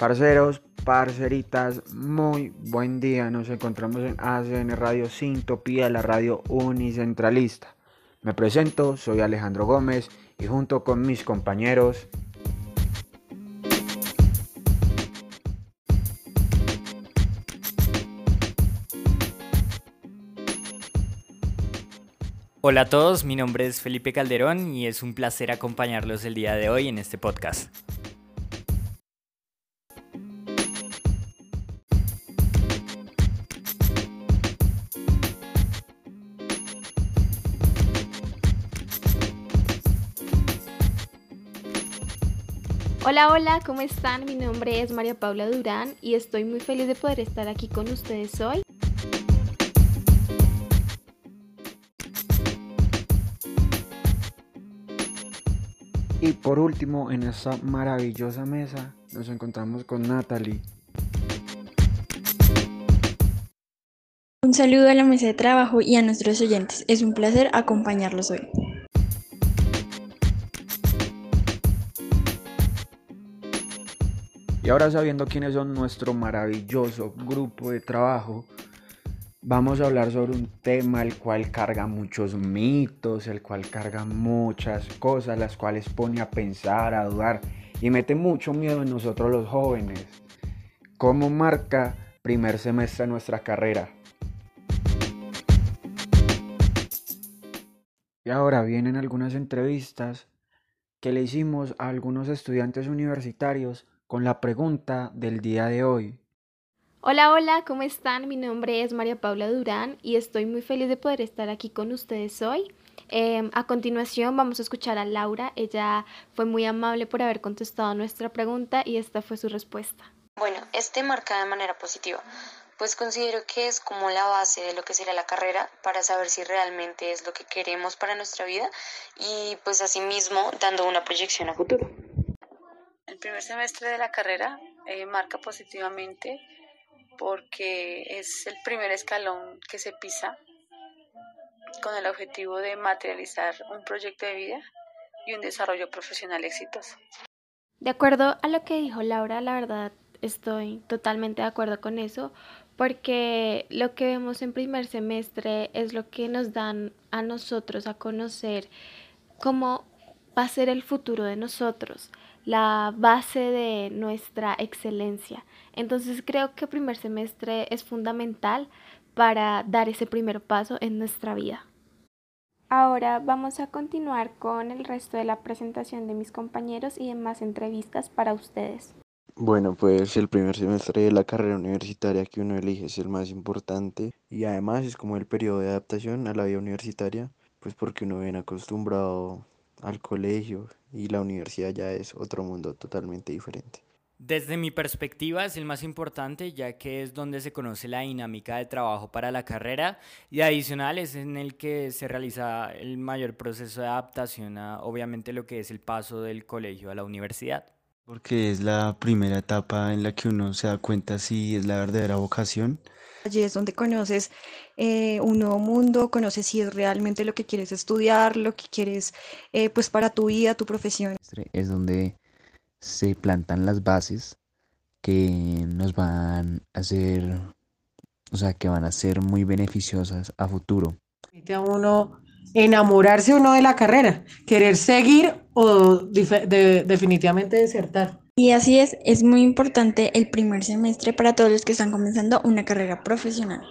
Parceros, parceritas, muy buen día. Nos encontramos en ACN Radio Sintopía, la radio unicentralista. Me presento, soy Alejandro Gómez y junto con mis compañeros Hola a todos, mi nombre es Felipe Calderón y es un placer acompañarlos el día de hoy en este podcast. Hola, hola, ¿cómo están? Mi nombre es María Paula Durán y estoy muy feliz de poder estar aquí con ustedes hoy. Y por último, en esta maravillosa mesa nos encontramos con Natalie. Un saludo a la mesa de trabajo y a nuestros oyentes. Es un placer acompañarlos hoy. Y ahora sabiendo quiénes son nuestro maravilloso grupo de trabajo, vamos a hablar sobre un tema el cual carga muchos mitos, el cual carga muchas cosas, las cuales pone a pensar, a dudar y mete mucho miedo en nosotros los jóvenes. ¿Cómo marca primer semestre nuestra carrera? Y ahora vienen algunas entrevistas que le hicimos a algunos estudiantes universitarios con la pregunta del día de hoy. Hola, hola, ¿cómo están? Mi nombre es María Paula Durán y estoy muy feliz de poder estar aquí con ustedes hoy. Em, a continuación vamos a escuchar a Laura. Ella fue muy amable por haber contestado nuestra pregunta y esta fue su respuesta. Bueno, este marca de manera positiva, pues considero que es como la base de lo que será la carrera para saber si realmente es lo que queremos para nuestra vida y pues asimismo dando una proyección a futuro. Primer semestre de la carrera eh, marca positivamente porque es el primer escalón que se pisa con el objetivo de materializar un proyecto de vida y un desarrollo profesional exitoso. De acuerdo a lo que dijo Laura, la verdad estoy totalmente de acuerdo con eso, porque lo que vemos en primer semestre es lo que nos dan a nosotros a conocer cómo va a ser el futuro de nosotros, la base de nuestra excelencia. Entonces creo que primer semestre es fundamental para dar ese primer paso en nuestra vida. Ahora vamos a continuar con el resto de la presentación de mis compañeros y demás entrevistas para ustedes. Bueno, pues el primer semestre de la carrera universitaria que uno elige es el más importante y además es como el periodo de adaptación a la vida universitaria, pues porque uno viene acostumbrado al colegio y la universidad ya es otro mundo totalmente diferente. Desde mi perspectiva es el más importante ya que es donde se conoce la dinámica de trabajo para la carrera y adicional es en el que se realiza el mayor proceso de adaptación a obviamente lo que es el paso del colegio a la universidad. Porque es la primera etapa en la que uno se da cuenta si es la verdadera vocación. Allí es donde conoces eh, un nuevo mundo, conoces si es realmente lo que quieres estudiar, lo que quieres eh, pues para tu vida, tu profesión. Es donde se plantan las bases que nos van a ser, o sea, que van a ser muy beneficiosas a futuro. A uno enamorarse uno de la carrera, querer seguir o definitivamente desertar. Y así es, es muy importante el primer semestre para todos los que están comenzando una carrera profesional.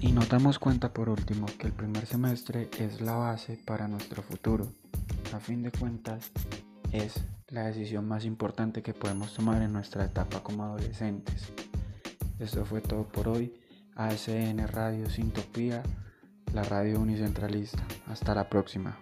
Y nos damos cuenta por último que el primer semestre es la base para nuestro futuro. A fin de cuentas, es la decisión más importante que podemos tomar en nuestra etapa como adolescentes. Esto fue todo por hoy. ASN Radio Sintopía, la radio unicentralista. Hasta la próxima.